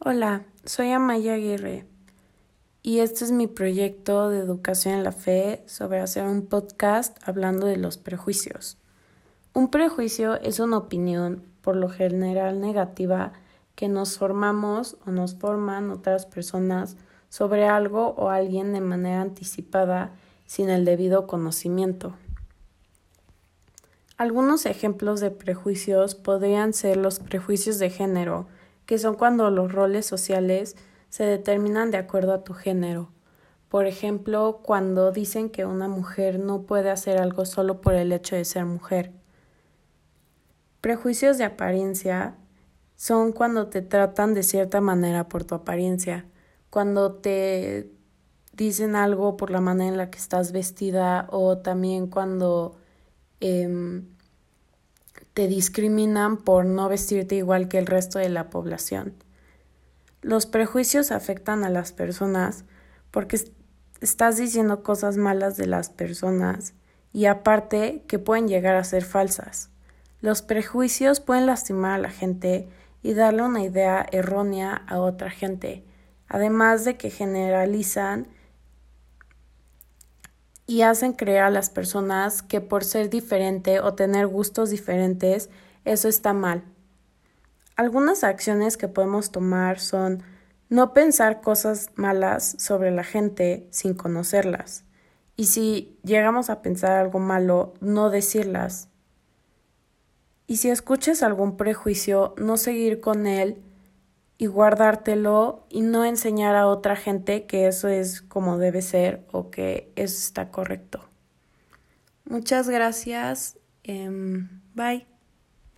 Hola, soy Amaya Aguirre y este es mi proyecto de educación en la fe sobre hacer un podcast hablando de los prejuicios. Un prejuicio es una opinión, por lo general negativa, que nos formamos o nos forman otras personas sobre algo o alguien de manera anticipada sin el debido conocimiento. Algunos ejemplos de prejuicios podrían ser los prejuicios de género, que son cuando los roles sociales se determinan de acuerdo a tu género. Por ejemplo, cuando dicen que una mujer no puede hacer algo solo por el hecho de ser mujer. Prejuicios de apariencia son cuando te tratan de cierta manera por tu apariencia, cuando te dicen algo por la manera en la que estás vestida o también cuando em, te discriminan por no vestirte igual que el resto de la población. Los prejuicios afectan a las personas porque estás diciendo cosas malas de las personas y aparte que pueden llegar a ser falsas. Los prejuicios pueden lastimar a la gente y darle una idea errónea a otra gente, además de que generalizan y hacen creer a las personas que por ser diferente o tener gustos diferentes, eso está mal. Algunas acciones que podemos tomar son no pensar cosas malas sobre la gente sin conocerlas. Y si llegamos a pensar algo malo, no decirlas. Y si escuchas algún prejuicio, no seguir con él y guardártelo y no enseñar a otra gente que eso es como debe ser o que eso está correcto. Muchas gracias. Em, bye.